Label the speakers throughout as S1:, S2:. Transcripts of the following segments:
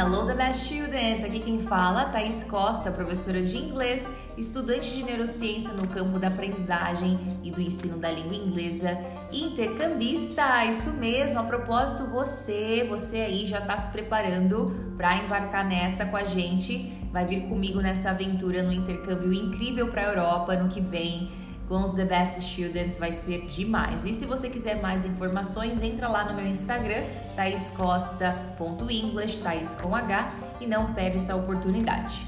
S1: Hello, the best students! Aqui quem fala, Thaís Costa, professora de inglês, estudante de neurociência no campo da aprendizagem e do ensino da língua inglesa intercambista. Isso mesmo, a propósito, você, você aí já está se preparando para embarcar nessa com a gente, vai vir comigo nessa aventura no intercâmbio incrível para a Europa no que vem com os The Best Students vai ser demais. E se você quiser mais informações, entra lá no meu Instagram, thaiscosta.english, Thais com H, e não perde essa oportunidade.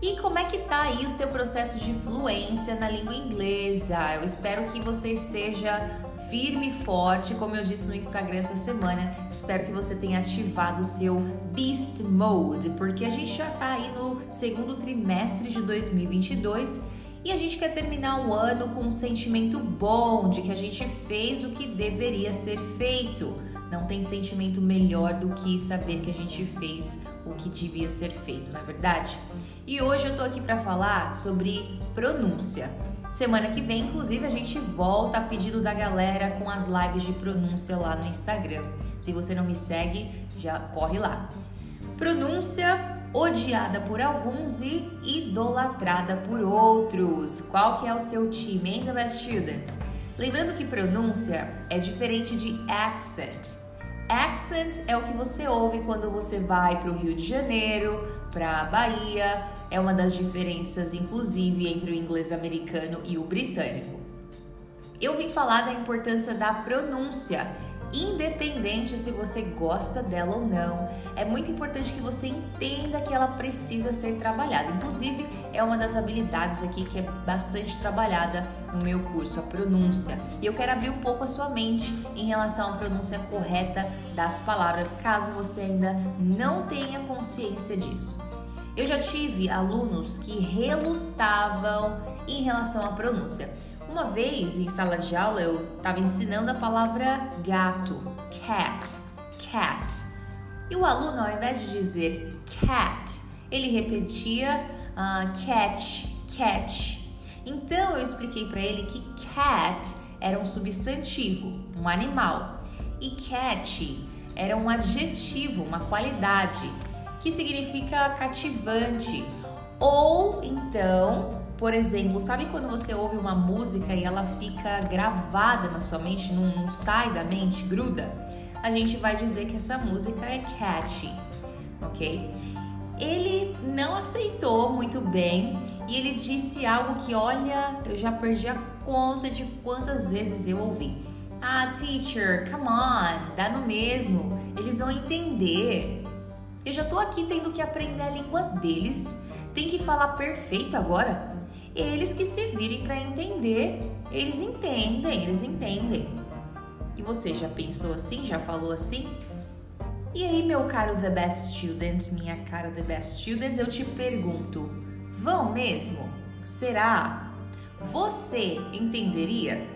S1: E como é que tá aí o seu processo de fluência na língua inglesa? Eu espero que você esteja firme e forte, como eu disse no Instagram essa semana. Espero que você tenha ativado o seu Beast Mode, porque a gente já tá aí no segundo trimestre de 2022 e a gente quer terminar o ano com um sentimento bom de que a gente fez o que deveria ser feito. Não tem sentimento melhor do que saber que a gente fez o que devia ser feito, não é verdade? E hoje eu tô aqui para falar sobre pronúncia. Semana que vem, inclusive, a gente volta a pedido da galera com as lives de pronúncia lá no Instagram. Se você não me segue, já corre lá. Pronúncia odiada por alguns e idolatrada por outros. Qual que é o seu time, hein, The Best Student? Lembrando que pronúncia é diferente de accent. Accent é o que você ouve quando você vai para o Rio de Janeiro, para a Bahia. É uma das diferenças, inclusive, entre o inglês americano e o britânico. Eu vim falar da importância da pronúncia independente se você gosta dela ou não. É muito importante que você entenda que ela precisa ser trabalhada. Inclusive, é uma das habilidades aqui que é bastante trabalhada no meu curso, a pronúncia. E eu quero abrir um pouco a sua mente em relação à pronúncia correta das palavras, caso você ainda não tenha consciência disso. Eu já tive alunos que relutavam em relação à pronúncia. Uma vez em sala de aula eu estava ensinando a palavra gato, cat, cat. E o aluno, ao invés de dizer cat, ele repetia uh, catch, catch. Então eu expliquei para ele que cat era um substantivo, um animal, e cat era um adjetivo, uma qualidade, que significa cativante. Ou então por exemplo, sabe quando você ouve uma música e ela fica gravada na sua mente, não, não sai da mente, gruda? A gente vai dizer que essa música é catchy, ok? Ele não aceitou muito bem e ele disse algo que, olha, eu já perdi a conta de quantas vezes eu ouvi. Ah, teacher, come on, dá no mesmo, eles vão entender. Eu já tô aqui tendo que aprender a língua deles. Tem que falar perfeito agora? Eles que se virem para entender, eles entendem, eles entendem. E você já pensou assim? Já falou assim? E aí, meu caro The Best Student, minha cara The Best Student, eu te pergunto: vão mesmo? Será? Você entenderia?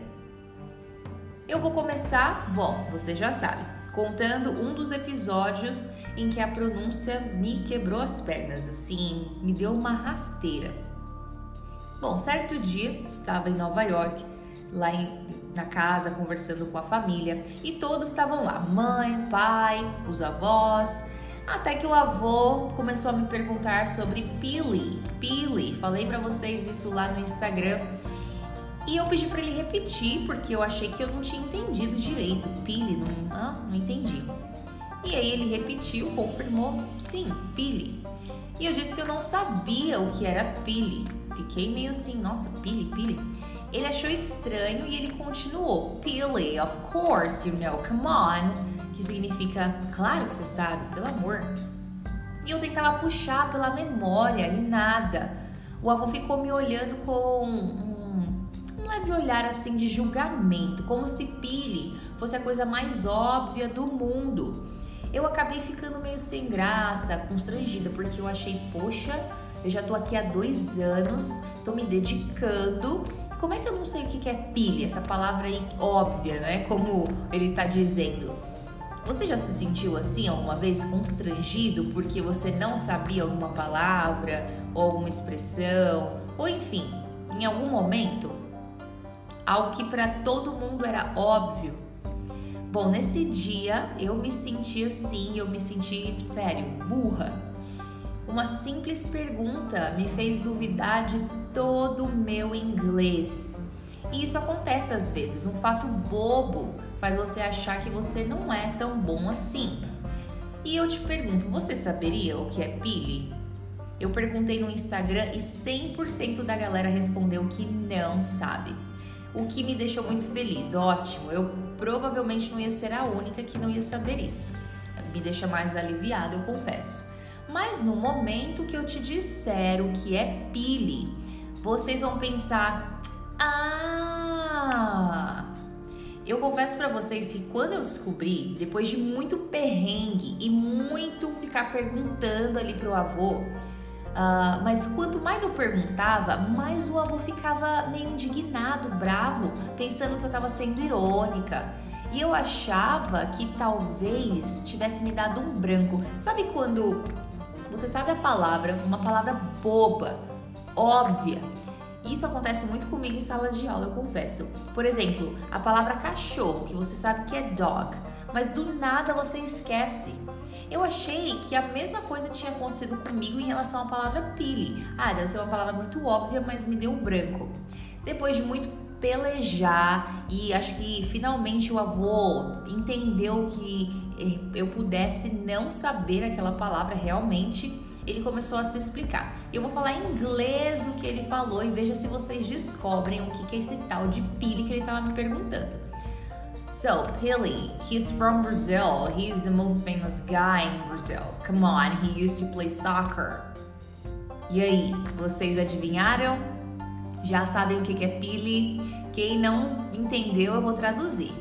S1: Eu vou começar, bom, você já sabe, contando um dos episódios em que a pronúncia me quebrou as pernas, assim, me deu uma rasteira. Bom, certo dia estava em Nova York, lá em, na casa, conversando com a família e todos estavam lá: mãe, pai, os avós. Até que o avô começou a me perguntar sobre Pili. Pili, falei para vocês isso lá no Instagram. E eu pedi para ele repetir porque eu achei que eu não tinha entendido direito. Pili, não, ah, não entendi. E aí ele repetiu, confirmou, sim, Pili. E eu disse que eu não sabia o que era Pili. Fiquei meio assim, nossa, Pili, Pili. Ele achou estranho e ele continuou. Pili, of course, you know, come on. Que significa, claro que você sabe, pelo amor. E eu tentava puxar pela memória e nada. O avô ficou me olhando com um, um leve olhar assim de julgamento, como se Pili fosse a coisa mais óbvia do mundo. Eu acabei ficando meio sem graça, constrangida, porque eu achei, poxa, eu já tô aqui há dois anos, tô me dedicando. Como é que eu não sei o que é pilha? Essa palavra aí óbvia, né? Como ele tá dizendo. Você já se sentiu assim alguma vez constrangido porque você não sabia alguma palavra ou alguma expressão, ou enfim, em algum momento, algo que para todo mundo era óbvio Bom, nesse dia eu me senti assim, eu me senti sério, burra. Uma simples pergunta me fez duvidar de todo o meu inglês. E isso acontece às vezes, um fato bobo faz você achar que você não é tão bom assim. E eu te pergunto, você saberia o que é pili? Eu perguntei no Instagram e 100% da galera respondeu que não sabe. O que me deixou muito feliz. Ótimo, eu provavelmente não ia ser a única que não ia saber isso. Me deixa mais aliviada, eu confesso. Mas no momento que eu te disser o que é pili, vocês vão pensar: "Ah, eu confesso para vocês que quando eu descobri, depois de muito perrengue e muito ficar perguntando ali pro avô, Uh, mas quanto mais eu perguntava, mais o avô ficava meio indignado, bravo, pensando que eu estava sendo irônica. E eu achava que talvez tivesse me dado um branco. Sabe quando você sabe a palavra, uma palavra boba, óbvia? Isso acontece muito comigo em sala de aula, eu confesso. Por exemplo, a palavra cachorro, que você sabe que é dog, mas do nada você esquece. Eu achei que a mesma coisa tinha acontecido comigo em relação à palavra pili. Ah, deve ser uma palavra muito óbvia, mas me deu branco. Depois de muito pelejar e acho que finalmente o avô entendeu que eu pudesse não saber aquela palavra realmente, ele começou a se explicar. Eu vou falar em inglês o que ele falou e veja se vocês descobrem o que é esse tal de pili que ele estava me perguntando. So, Pili, he's from Brazil. He's the most famous guy in Brazil. Come on, he used to play soccer. E aí, vocês adivinharam? Já sabem o que é Pili? Quem não entendeu, eu vou traduzir.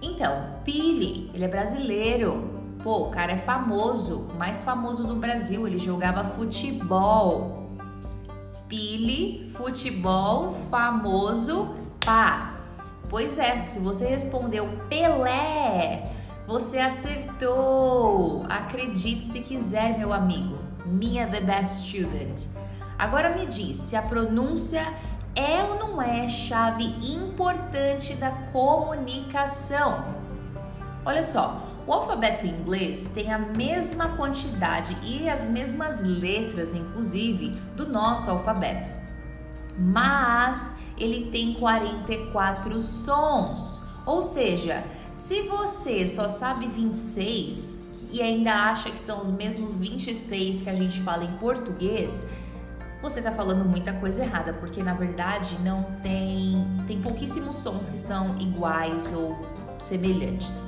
S1: Então, Pili, ele é brasileiro. Pô, o cara é famoso, mais famoso do Brasil. Ele jogava futebol. Pili, futebol, famoso, pá. Pois é, se você respondeu Pelé, você acertou. Acredite se quiser, meu amigo. Minha the best student. Agora me diz se a pronúncia é ou não é chave importante da comunicação. Olha só, o alfabeto inglês tem a mesma quantidade e as mesmas letras, inclusive, do nosso alfabeto. Mas ele tem 44 sons. Ou seja, se você só sabe 26 e ainda acha que são os mesmos 26 que a gente fala em português, você está falando muita coisa errada, porque na verdade não tem tem pouquíssimos sons que são iguais ou semelhantes.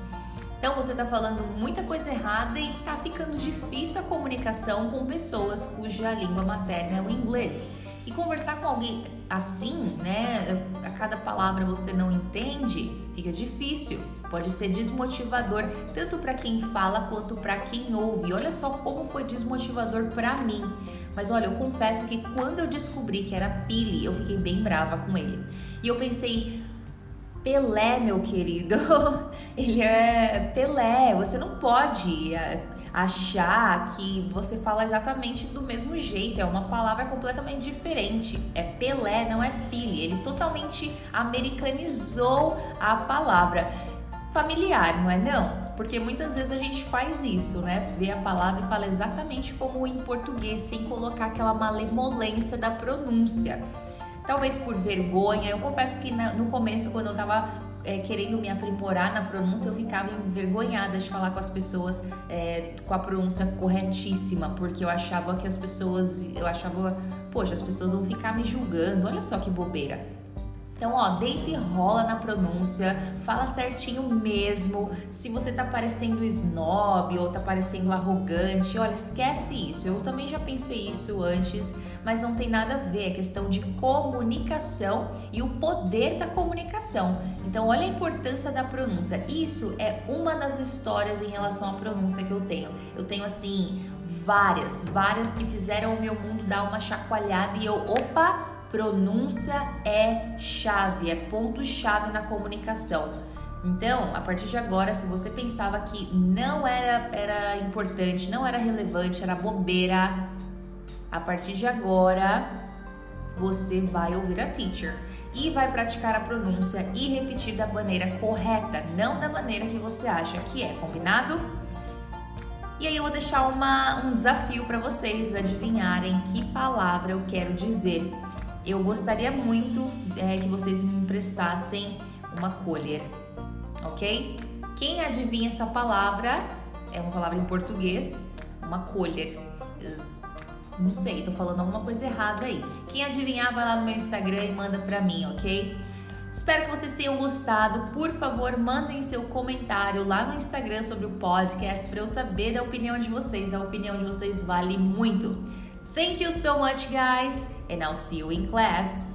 S1: Então você está falando muita coisa errada e está ficando difícil a comunicação com pessoas cuja língua materna é o inglês. E conversar com alguém assim, né, a cada palavra você não entende, fica difícil. Pode ser desmotivador tanto para quem fala quanto para quem ouve. Olha só como foi desmotivador para mim. Mas olha, eu confesso que quando eu descobri que era Pili, eu fiquei bem brava com ele. E eu pensei, Pelé, meu querido, ele é Pelé. Você não pode eh, achar que você fala exatamente do mesmo jeito, é uma palavra completamente diferente. É Pelé, não é Pili. Ele totalmente americanizou a palavra. Familiar, não é não? Porque muitas vezes a gente faz isso, né? Vê a palavra e fala exatamente como em português, sem colocar aquela malemolência da pronúncia. Talvez por vergonha, eu confesso que no começo, quando eu tava é, querendo me aprimorar na pronúncia, eu ficava envergonhada de falar com as pessoas é, com a pronúncia corretíssima, porque eu achava que as pessoas, eu achava, poxa, as pessoas vão ficar me julgando, olha só que bobeira. Então, ó, deita e rola na pronúncia, fala certinho mesmo. Se você tá parecendo snob ou tá parecendo arrogante, olha, esquece isso. Eu também já pensei isso antes, mas não tem nada a ver. É questão de comunicação e o poder da comunicação. Então, olha a importância da pronúncia. Isso é uma das histórias em relação à pronúncia que eu tenho. Eu tenho assim várias, várias que fizeram o meu mundo dar uma chacoalhada e eu, opa, Pronúncia é chave, é ponto-chave na comunicação. Então, a partir de agora, se você pensava que não era, era importante, não era relevante, era bobeira, a partir de agora você vai ouvir a teacher. e vai praticar a pronúncia e repetir da maneira correta, não da maneira que você acha que é, combinado? E aí eu vou deixar uma, um desafio para vocês adivinharem que palavra eu quero dizer. Eu gostaria muito é, que vocês me emprestassem uma colher, ok? Quem adivinha essa palavra é uma palavra em português, uma colher. Não sei, tô falando alguma coisa errada aí. Quem adivinhar, vai lá no meu Instagram e manda pra mim, ok? Espero que vocês tenham gostado. Por favor, mandem seu comentário lá no Instagram sobre o podcast para eu saber da opinião de vocês. A opinião de vocês vale muito. Thank you so much, guys, and I'll see you in class.